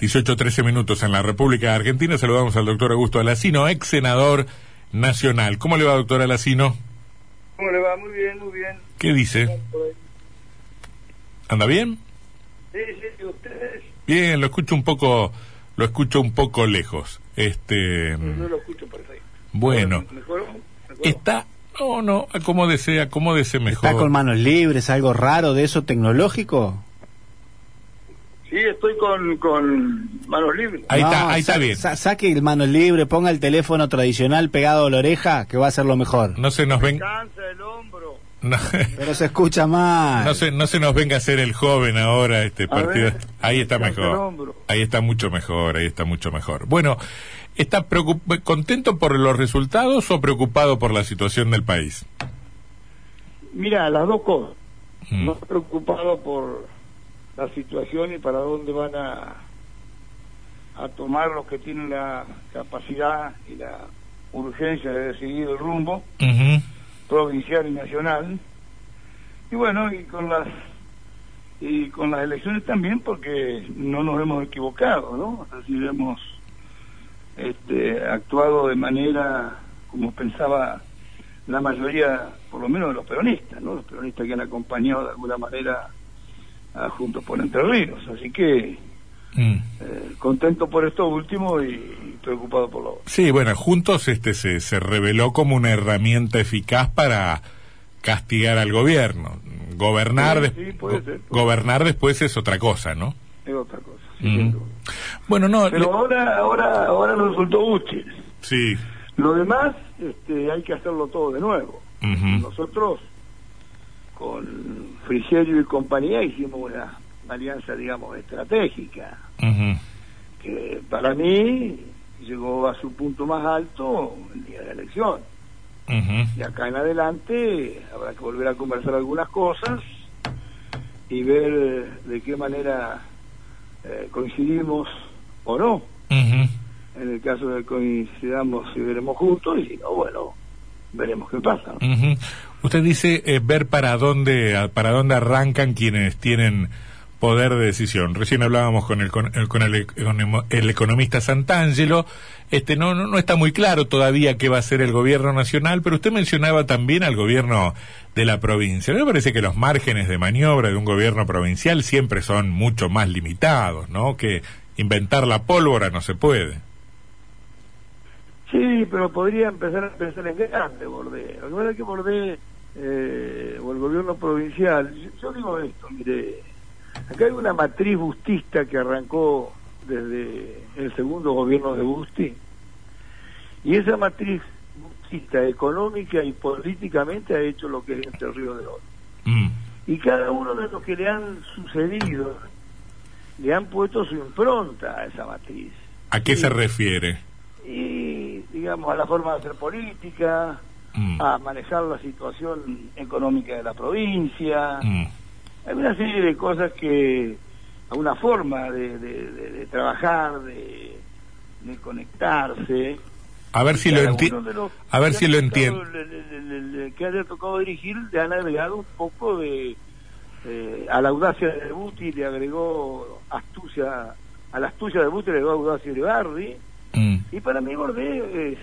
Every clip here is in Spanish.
18-13 minutos en la República Argentina. Saludamos al doctor Augusto Alacino, ex senador nacional. ¿Cómo le va, doctor Alacino? ¿Cómo le va? Muy bien, muy bien. ¿Qué dice? ¿Anda bien? Sí, sí, ustedes. Bien, lo escucho un poco, lo escucho un poco lejos. Este. Yo lo escucho perfecto. Bueno, ¿Mejor? está, no, no, acomódese, acomódese mejor. ¿Está con manos libres? ¿Algo raro de eso tecnológico? Sí, estoy con, con manos libres. Ahí No, está, ahí está bien. sa- saque el manos libres, ponga el teléfono tradicional pegado a la oreja, que va a ser lo mejor. No se nos ven, Cansa el hombro. no, Pero se escucha mal. no se, no se nos venga a hacer el joven ahora este partido. ver, ahí está mejor. Ahí está mucho mejor, ahí está mucho mejor. Bueno, ¿está contento por los resultados o preocupado por la situación del país? Mira, las dos cosas. Mm. No preocupado por la situación y para dónde van a, a tomar los que tienen la capacidad y la urgencia de decidir el rumbo provincial y nacional. Y bueno, y con las y con las elecciones también porque no nos hemos equivocado, ¿no? Es decir, hemos este, actuado de manera como pensaba la mayoría, por lo menos de los peronistas, ¿no? Los peronistas que han acompañado de alguna manera a Juntos por Entre Ríos. Así que Mm. eh, contento por esto último y, preocupado por lo otro. Sí, bueno, juntos este se, se reveló como una herramienta eficaz para castigar al gobierno. Gobernar, Sí, des- sí, puede go- ser. gobernar después es otra cosa, ¿no? Es otra cosa. sí, Mm. Bueno, no, Pero le- ahora, ahora, ahora nos resultó útil. sí. Lo demás, este, hay que hacerlo todo de nuevo. Nosotros, con Frigerio y compañía, hicimos una alianza, digamos, estratégica, que para mí llegó a su punto más alto el día de la elección. Y acá en adelante habrá que volver a conversar algunas cosas y ver de qué manera eh, coincidimos o no. En el caso de que coincidamos y veremos juntos, y si no, bueno, veremos qué pasa. Usted dice eh, ver para dónde para dónde arrancan quienes tienen poder de decisión. Recién hablábamos con el con el, con el, economo- el economista Santangelo. Este no, no no está muy claro todavía qué va a hacer el gobierno nacional, pero usted mencionaba también al gobierno de la provincia. Me parece que los márgenes de maniobra de un gobierno provincial siempre son mucho más limitados, ¿no? Que inventar la pólvora no se puede. Sí, pero podría empezar a pensar en grande, Bordé. Lo que pasa es que Bordé, eh, o el gobierno provincial, yo, yo digo esto, mire, acá hay una matriz bustista que arrancó desde el segundo gobierno de Busti, y esa matriz bustista económica y políticamente ha hecho lo que es Entre Ríos del Oro. Mm. Y cada uno de los que le han sucedido le han puesto su impronta a esa matriz. ¿A qué se refiere? y digamos a la forma de hacer política, Mm. a manejar la situación económica de la provincia. Mm. Hay una serie de cosas que, a una forma de, de- de- de trabajar, de, conectarse. A ver si lo entiendo. A ver si lo entiendo. que haya tocado dirigir, le han agregado un poco de. eh, a la audacia de Buti le agregó astucia. A la astucia de Buti le agregó audacia de Bardi. Mm. Y para mí Bordé es,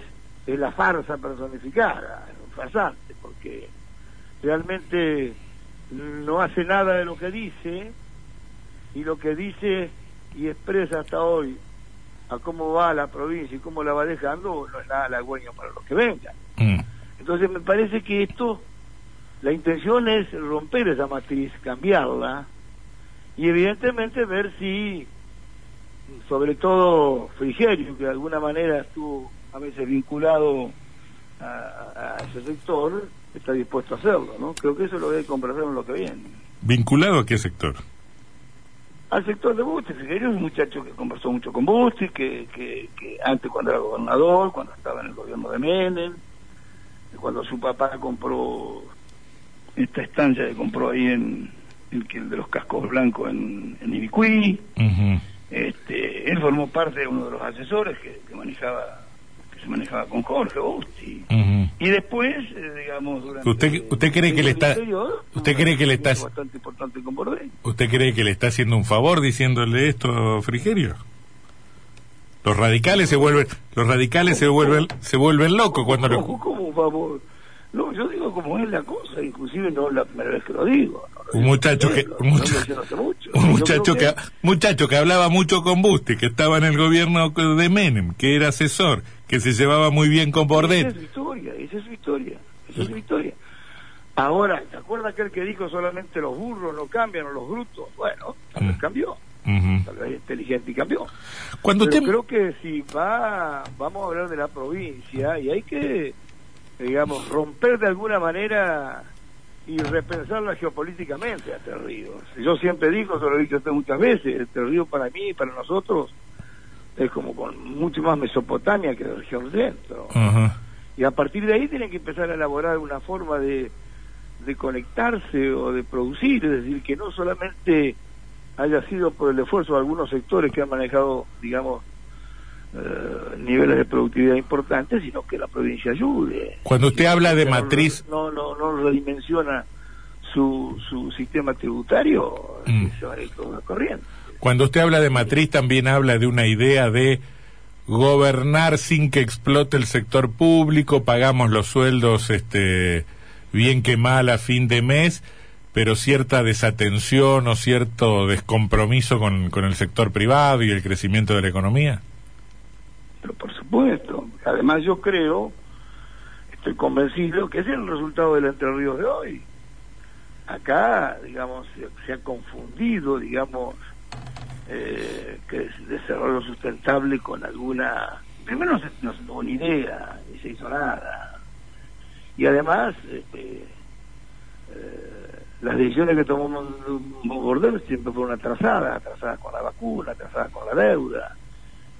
es la farsa personificada, es un farsante, porque realmente no hace nada de lo que dice, y lo que dice y expresa hasta hoy a cómo va la provincia y cómo la va dejando, no es nada halagüeño para los que vengan. Mm. Entonces me parece que esto, la intención es romper esa matriz, cambiarla, y evidentemente ver si, sobre todo Frigerio, que de alguna manera estuvo a veces vinculado a, a ese sector, está dispuesto a hacerlo, ¿no? Creo que eso lo debe conversar en lo que viene. ¿Vinculado a qué sector? Al sector de Busti, Frigerio es un muchacho que conversó mucho con Busti, que, que, que antes cuando era gobernador, cuando estaba en el gobierno de Menem, cuando su papá compró esta estancia que compró ahí en, en que el de los cascos blancos en, en Ibicuí, Ujú. Este, él formó parte de uno de los asesores que, que manejaba que se manejaba con Jorge Busti. Y después, eh, digamos, durante ¿Usted- usted cree que le está- usted cree que le está- experiencia bastante importante con Bordé. ¿Usted cree que le está haciendo un favor diciéndole esto, Frigerio? Los radicales se vuelven, los radicales se vuelven, se vuelven locos cuando lo... ¿Cómo, cómo vamos? No, yo digo como es la cosa, inclusive no es la primera vez que lo digo. Un muchacho que, un lo mucha- menciono hace mucho. un muchacho que, muchacho que hablaba mucho con Busti, que estaba en el gobierno de Menem, que era asesor, que se llevaba muy bien con Esa Bordet. es su historia, esa es su historia, esa es su historia. Ahora, ¿te acuerdas aquel que dijo solamente los burros no cambian o los brutos? Bueno, tal vez Mm. cambió, tal vez inteligente y cambió. Cuando Pero creo que si va, vamos a hablar de la provincia y hay que, digamos, romper de alguna manera y repensarla geopolíticamente a Entre Ríos. Yo siempre digo, se lo he dicho muchas veces, Entre Ríos para mí y para nosotros es como con mucho más Mesopotamia que la región centro. Y a partir de ahí tienen que empezar a elaborar una forma de, de conectarse o de producir, es decir, que no solamente haya sido por el esfuerzo de algunos sectores que han manejado, digamos, eh, niveles de productividad importantes, sino que la provincia ayude. Cuando usted habla de matriz, No, no, no redimensiona su, su sistema tributario, Mm. se va a ir corriente. cuando usted habla de matriz también habla de una idea de gobernar sin que explote el sector público, pagamos los sueldos este bien que mal a fin de mes, pero cierta desatención o cierto descompromiso con, con el sector privado y el crecimiento de la economía. Supuesto, además yo creo, estoy convencido que ese es el resultado del Entre Ríos de hoy. Acá, digamos, se, se ha confundido, digamos, eh, que es desarrollo sustentable con alguna... Primero no se, no ni idea, ni se hizo nada. Y además, este, eh, las decisiones que tomó Bordel siempre fueron atrasadas, atrasadas con la vacuna, atrasadas con la deuda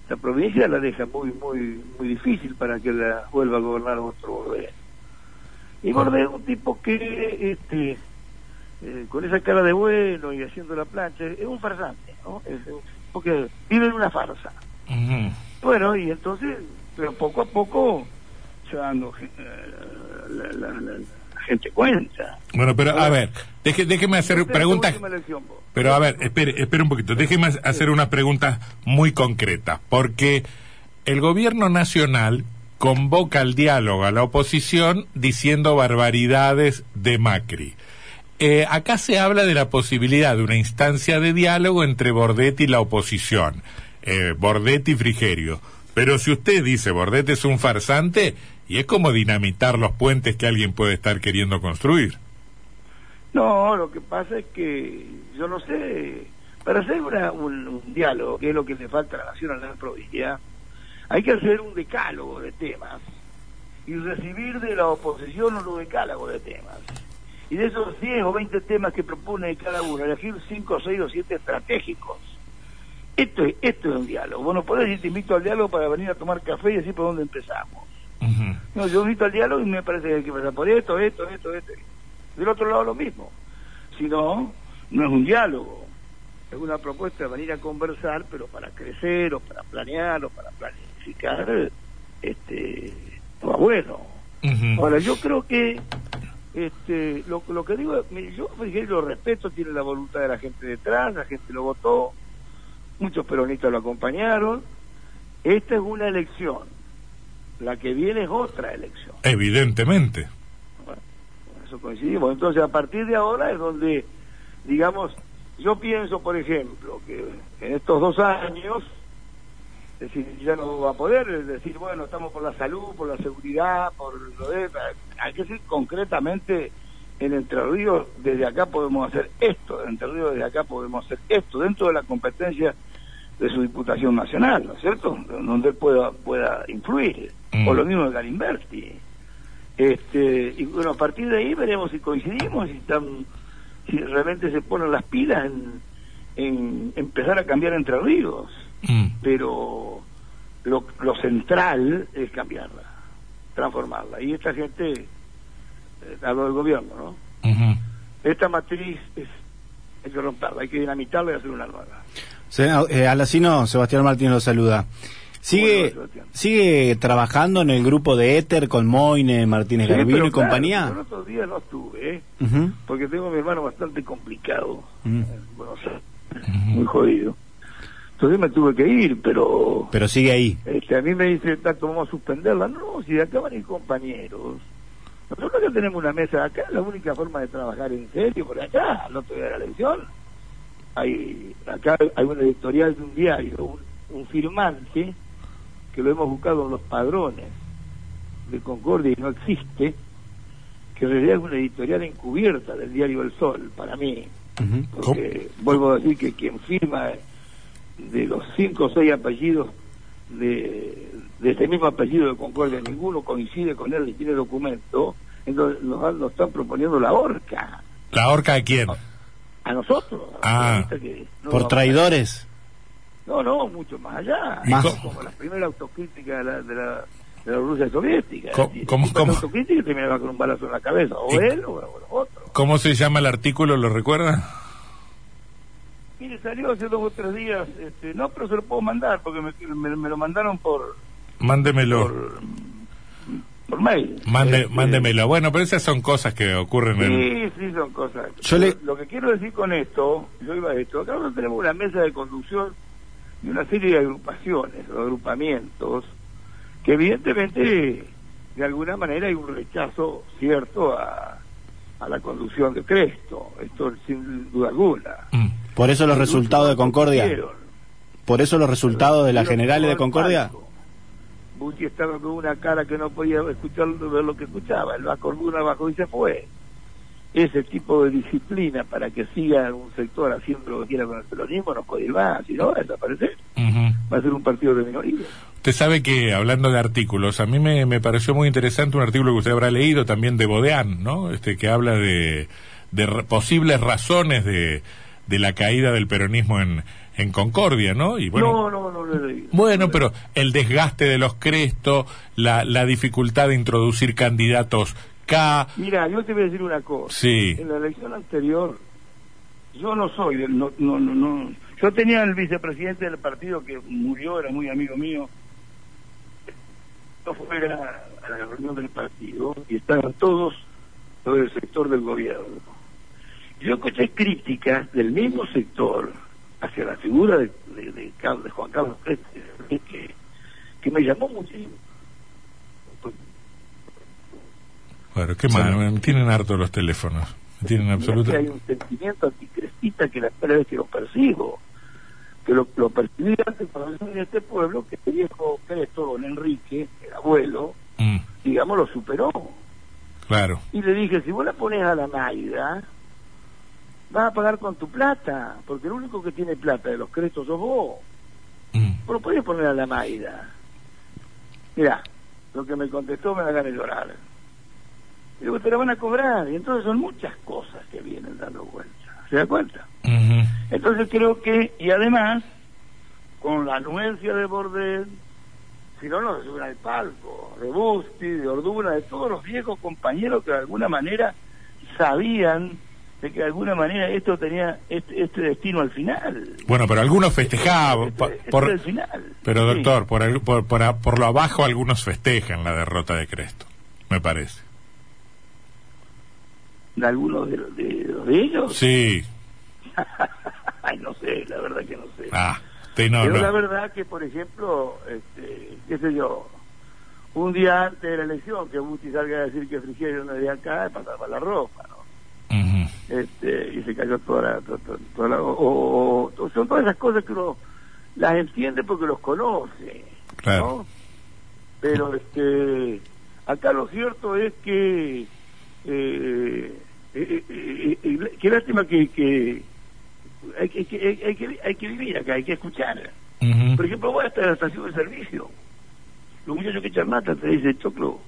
la provincia la deja muy muy muy difícil para que la vuelva a gobernar otro Bordet. Y Bordet es un tipo que este eh, con esa cara de bueno y haciendo la plancha es un farsante, ¿no? Es- porque vive en una farsa. Bueno, y entonces, pero poco a poco se va dando eh, la, la- la- la gente cuenta. Bueno, pero a ver, deje- déjeme hacer preguntas. Pero a ver, espere, espere un poquito. Déjeme hacer unas preguntas muy concretas, porque el gobierno nacional convoca al diálogo a la oposición diciendo barbaridades de Macri. Eh, acá se habla de la posibilidad de una instancia de diálogo entre Bordet y la oposición, eh, Bordet y Frigerio. Pero si usted dice Bordet es un farsante, y es como dinamitar los puentes que alguien puede estar queriendo construir. No, lo que pasa es que yo no sé, para hacer una- un, diálogo, que es lo que le falta a la nación a la provincia, hay que hacer un decálogo de temas y recibir de la oposición un decálogo de temas. Y de esos 10 o 20 temas que propone cada uno, elegir 5, 6 o 7 estratégicos. Esto es, esto es un diálogo. Vos no podés decir te invito al diálogo para venir a tomar café y decir por dónde empezamos. No, yo invito al diálogo y me parece que hay que pasar por esto, esto, esto, esto. Del otro lado lo mismo. Si no, no es un diálogo. Es una propuesta de venir a conversar, pero para crecer o para planear o para planificar, este, no va bueno. Ahora, yo creo que este, lo, lo que digo, yo lo respeto, tiene la voluntad de la gente detrás, la gente lo votó, muchos peronistas lo acompañaron. Esta es una elección, la que viene es otra elección. Evidentemente. Bueno, eso coincidimos. Entonces, a partir de ahora es donde, digamos, yo pienso, por ejemplo, que en estos dos años, es decir, ya no va a poder es decir, bueno, estamos por la salud, por la seguridad, por lo de... Hay que decir concretamente, en Entre Ríos, desde acá podemos hacer esto, en Entre Ríos, desde acá podemos hacer esto, dentro de la competencia de su Diputación Nacional, ¿no es cierto? Donde él pueda, pueda influir. Mm. O lo mismo de Galimberti. Este, y bueno, a partir de ahí veremos si coincidimos, si están, si realmente se ponen las pilas en, en empezar a cambiar Entre Ríos. Mm. Pero lo, lo central es cambiarla, transformarla. Y esta gente, eh, hablo del gobierno, ¿no? Esta matriz es, hay que romperla, hay que dinamitarla y hacer una nueva. Eh, Alacino, Sebastián Martínez lo saluda. ¿Sigue, Bueno. ¿Sigue trabajando en el grupo de Éter con Moine, Martínez Sí, Garbino y claro, compañía? yo el otro día no estuve, ¿eh? Ujú. porque tengo a mi hermano bastante complicado, Mm. en Buenos Aires, Ujú. muy jodido. Entonces me tuve que ir, pero Pero sigue ahí. este, a mí me dice, tanto vamos a suspenderla. No, si de acá van a ir compañeros. Nosotros que tenemos una mesa acá, la única forma de trabajar en serio por acá, al otro día de la elección, hay acá hay una editorial de un diario, un, un firmante, que lo hemos buscado en los padrones de Concordia y no existe, que en realidad es una editorial encubierta del diario El Sol, para mí. Porque vuelvo a decir que quien firma de los cinco o seis apellidos de, de este mismo apellido de Concordia, ninguno coincide con él y tiene documento, entonces nos, nos están proponiendo la horca ¿La horca de quién? A nosotros. Ah. Ahorita que no Por traidores. No, no, mucho más allá. ¿Y Más- Como la primera autocrítica de la, de la, de la Rusia soviética. Cómo- autocrítica terminaba con un balazo en la cabeza, o ¿Y- él o, o los otros. ¿Cómo se llama el artículo? ¿Lo recuerda? Mire, salió hace dos o tres días, este, no, pero se lo puedo mandar, porque me, me- me lo mandaron por, Mándemelo. por, por mail. Mande, Este, mándemelo. Bueno, pero esas son cosas que ocurren en... Sí, sí, son cosas. Yo le- Lo que quiero decir con esto, yo iba a esto, acá nosotros tenemos una mesa de conducción y una serie de agrupaciones o agrupamientos que evidentemente de alguna manera hay un rechazo cierto a, a la conducción de Cresto, esto sin duda alguna. Mm. Por eso los resultados de Concordia. Por eso los resultados de las generales de Concordia. Bucci estaba con una cara que no podía escuchar ver lo que escuchaba, el bajo una bajó y se fue. Ese tipo de disciplina para que siga un sector haciendo lo que quiera con el peronismo no puede ir más, si no va a desaparecer, Ujú. va a ser un partido de minoría. Usted sabe que, hablando de artículos, a mí me, me pareció muy interesante un artículo que usted habrá leído también de Bodeán, ¿no? Este, que habla de, de posibles razones de, de la caída del peronismo en, en Concordia, ¿no? Y bueno, no, no, no lo he leído. bueno, pero el desgaste de los Cresto, la, la dificultad de introducir candidatos K, Mira, yo te voy a decir una cosa. sí, En la elección anterior, yo no soy del. No, no, no, no. Yo tenía el vicepresidente del partido que murió, era muy amigo mío. Yo fuera a la reunión del partido y estaban todos los del sector del gobierno. Yo escuché críticas del mismo sector hacia la figura de, de, de Carlos- de Juan Carlos que, que me llamó muchísimo. bueno, qué mal, me tienen harto los teléfonos, me tienen absoluto. hay un sentimiento anticrestista que la primera vez que lo percibo, que lo, lo percibí antes cuando yo a este pueblo, que el viejo Cresto, don Enrique, el abuelo, Mm, digamos, lo superó. claro, Y le dije, si vos la pones a la Maida, vas a pagar con tu plata, porque el único que tiene plata de los Crestos sos vos. Mm, lo podés poner a la Maida. Mirá, lo que me contestó me ganas de llorar. Digo, te la van a cobrar. Y entonces son muchas cosas que vienen dando vueltas. ¿Se da cuenta? Entonces creo que, y además, con la anuencia de Bordet, si no nos suben al palco, de Busti, de Orduna, de todos los viejos compañeros que de alguna manera sabían de que de alguna manera esto tenía este, este destino al final. Bueno, pero algunos festejaban, Este- por- este el final. pero Sí. doctor, por, por, por, por lo abajo algunos festejan la derrota de Cresto, me parece. de algunos de, de, los de ellos. Sí, Ay, no sé, la verdad que no sé. ah, usted no, Pero no. la verdad que, por ejemplo, este, qué sé yo, un día antes de la elección, que Buti salga a decir que Frigerio no es de acá, pasaba la ropa, ¿no? Este, y se cayó toda la... to- to- toda la- o- son todas esas cosas que uno las entiende porque los conoce, Claro. ¿no? Pero este, acá lo cierto es que... Eh, eh, eh, eh, qué lástima que, que hay, que, hay, que hay que vivir acá, hay que escuchar. Por ejemplo, voy hasta la estación de servicio. Los muchachos que charmatan te dicen, Choclo,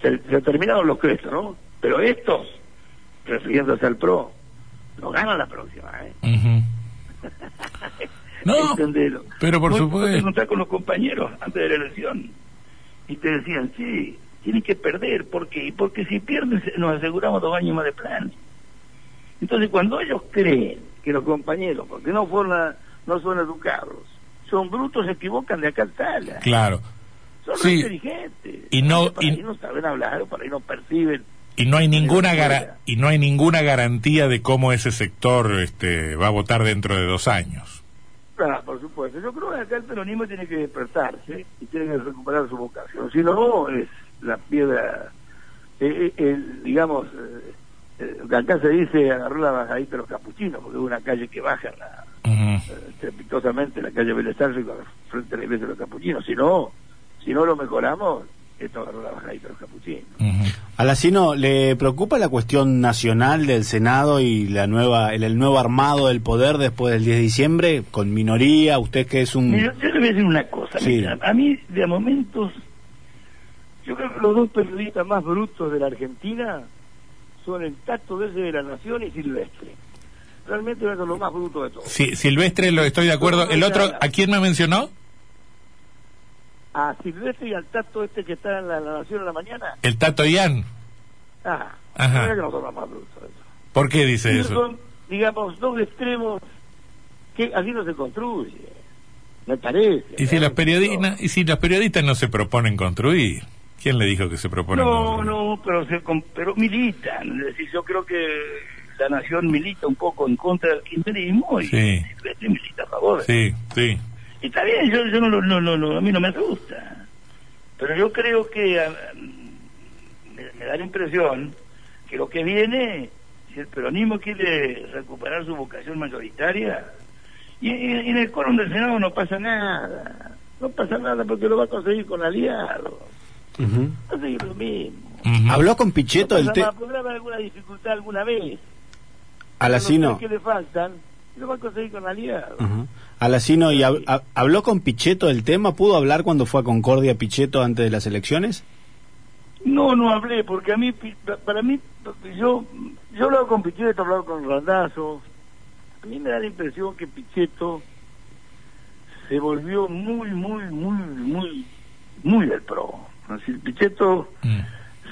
se, se terminaron los crestos, ¿no? Pero estos, refiriéndose al PRO, no ganan la próxima, ¿eh? No, Entendelo. pero por supuesto. te con los compañeros antes de la elección y te decían, sí, tienen que perder, ¿por qué? Porque si pierden nos aseguramos dos años más de plan. Entonces, cuando ellos creen que los compañeros, porque no fueron no son educados, son brutos, se equivocan de acá al sala. claro. Son Sí. inteligentes. Y no- y- no saben hablar, por ahí no perciben. Y no hay ninguna fuera. y no hay ninguna garantía de cómo ese sector este va a votar dentro de dos años. Claro, por supuesto. Yo creo que acá el peronismo tiene que despertarse y tiene que recuperar su vocación. Si no, es la piedra, eh, eh, digamos, eh, eh, acá se dice agarró la bajadita de los capuchinos, porque es una calle que baja la, eh, estrepitosamente la calle Vélez Arce frente a la iglesia de los capuchinos. Si no, si no lo mejoramos, esto agarró la bajadita de los capuchinos. Ujú. Alacino, ¿le preocupa la cuestión nacional del Senado y la nueva el, el nuevo armado del poder después del 10 de diciembre? Con minoría, usted que es un... Mira, yo le voy a decir una cosa. Sí. mira, a mí, de a momentos, yo creo que los dos periodistas más brutos de la Argentina son el Tato desde de la Nación y Silvestre. Realmente son los más brutos de todos. Sí, Silvestre, lo estoy de acuerdo. El otro, ¿a quién me mencionó? A Silvestre y al Tato este que está en la, la Nación en la mañana. El Tato Ian. Ah, Ajá. creo que no son los más brutos de todos. ¿Por qué dice Ellos eso? Son, digamos, dos extremos que así no se construye. Me parece. Y si ¿eh? los periodistas, y si los periodistas no se proponen construir, ¿quién le dijo que se proponen No, construir? no, pero, se, pero militan. Es decir, yo creo que la nación milita un poco en contra del kirchnerismo y Sí. Silvestre milita a favor. Sí, sí. Y está bien, yo, yo no, lo- no, no, no, a mí no me asusta. Pero yo creo que ah, me, me da la impresión que lo que viene, si el peronismo quiere recuperar su vocación mayoritaria, y, y- y en el quórum del Senado no pasa nada. No pasa nada porque lo va a conseguir con aliados. Ujú. Va a seguir lo mismo. ¿Habló con Pichetto no del pasa te... nada, podrá haber alguna dificultad alguna vez. Alacino? Los tres que le faltan, lo va a conseguir con aliados. Ujú. Alacino, ¿y hab- hab- habló con Pichetto del tema? ¿Pudo hablar cuando fue a Concordia Pichetto antes de las elecciones? No, no hablé, porque a mí, pi- para mí, yo yo he hablado con Pichetto, he hablado con Randazzo. A mí me da la impresión que Pichetto se volvió muy, muy, muy, muy, muy del pro. Es decir, Pichetto Mm.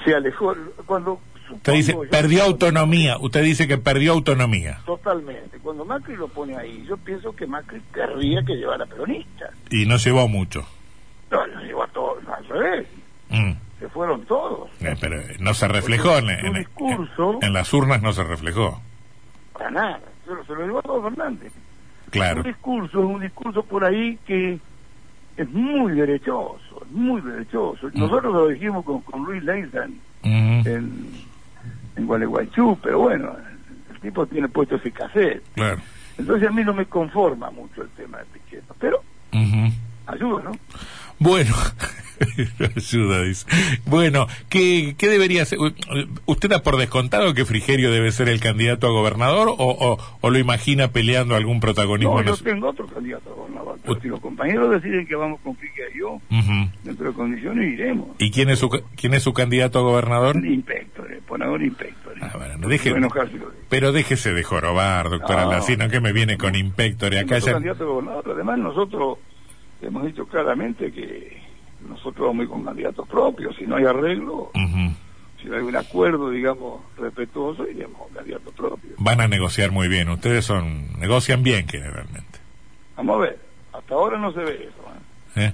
se alejó. Cuando. Usted dice, yo- perdió autonomía. Usted dice que perdió autonomía. Totalmente. Cuando Macri lo pone ahí, yo pienso que Macri querría que llevara peronistas. Y no llevó mucho. No, los llevó a todos, al revés. Mm. Se fueron todos. Eh, pero no se reflejó en, en- discurso- en las urnas, no se reflejó. Para nada. Se lo, se lo llevó a todo Fernández. Claro. Un discurso, un discurso por ahí que es muy derechoso, es muy derechoso. Mm. Nosotros lo dijimos con, con Luis en, en Gualeguaychú, pero bueno, el tipo tiene puesto ese cassette. Claro. Entonces a mí no me conforma mucho el tema de Pichetto, pero Ujú. ayuda, ¿no? Bueno, ayuda, dice. Bueno, ¿qué, qué debería ser? ¿Usted da por descontado que Frigerio debe ser el candidato a gobernador o, o, o lo imagina peleando algún protagonismo? No, yo tengo otro candidato a gobernador, pero si los compañeros deciden que vamos con Frigerio, Ujú. dentro de condiciones iremos. ¿Y quién es su quién es su candidato a gobernador? Inspectores, ponedor inspectores. Ah, bueno, no deje-. Pero déjese de jorobar, doctora No. Lacino, que me viene con inspectore. Acá ya... candidato a gobernador. Además, nosotros hemos dicho claramente que nosotros vamos a ir con candidatos propios. Si no hay arreglo, si no hay un acuerdo, digamos, respetuoso, iremos con candidatos propios. Van a negociar muy bien. Ustedes son negocian bien generalmente. Vamos a ver. Hasta ahora no se ve eso. ¿eh? ¿eh?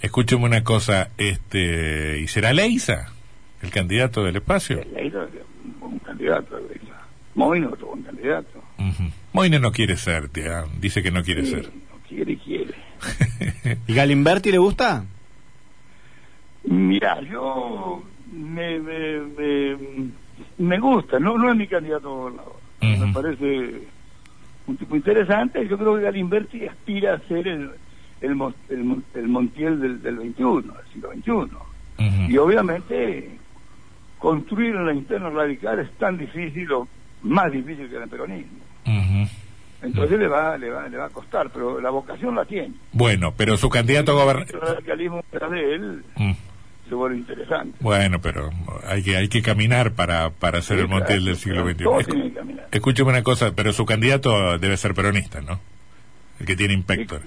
Escúcheme una cosa, este, ¿y será Leisa el candidato del espacio? Leira, un candidato. Moino, otro buen candidato. Moine no quiere ser, tía. Dice que no quiere Sí, ser. no quiere y quiere. ¿Y Galimberti le gusta? Mira, yo me, me, me, me gusta, no, no es mi candidato. Me parece un tipo interesante. Yo creo que Galimberti aspira a ser el, el, Mon- el, Mon- el Montiel del, del 21, del siglo XXI. Ujú. Y obviamente construir en la interna radical es tan difícil o más difícil que en el peronismo. Entonces le va, le va, le va a costar, pero la vocación la tiene. Bueno, pero su candidato a El gobernador... radicalismo detrás de él se vuelve interesante. Bueno, pero hay que hay que caminar para, para ser Sí, el Montiel claro, del siglo XXI. todos Escu- tienen que caminar. Escúcheme una cosa, pero su candidato debe ser peronista, ¿no? El que tiene inspector.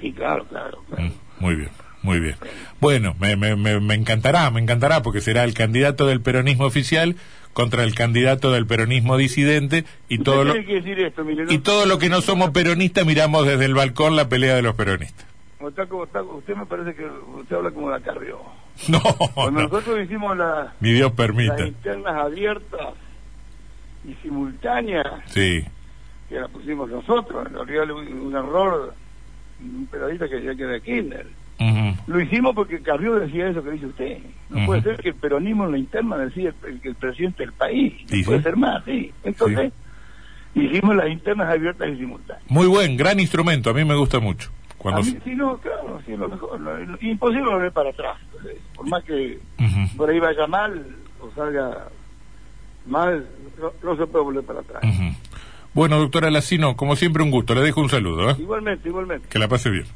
Sí, claro, claro. claro. Mm, Muy bien, muy bien. Bueno, me, me, me, encantará, me encantará, porque será el candidato del peronismo oficial contra el candidato del peronismo disidente y todo lo, decir esto, mire, y todo lo que no somos peronistas miramos desde el balcón la pelea de los peronistas. usted me parece que usted habla como la Carrió. No, Cuando no, nosotros hicimos la- Dios las internas abiertas y simultáneas, Sí, que las pusimos nosotros, en realidad un un error un periodista que decía que era Kirchner. Lo hicimos porque Carrió decía eso que dice usted. No puede ser que el peronismo en la interna decía el, el presidente del país. No Sí, puede ser más, sí. Entonces, hicimos las internas abiertas y simultáneas. Muy buen, gran instrumento, a mí me gusta mucho. Cuando A mí, sí, no, claro, sí, lo mejor. lo- lo- imposible volver para atrás. Por más que por ahí vaya mal o salga mal, no, no se puede volver para atrás. Bueno, doctora Lacino, como siempre un gusto, le dejo un saludo, ¿eh? Igualmente, igualmente. que la pase bien.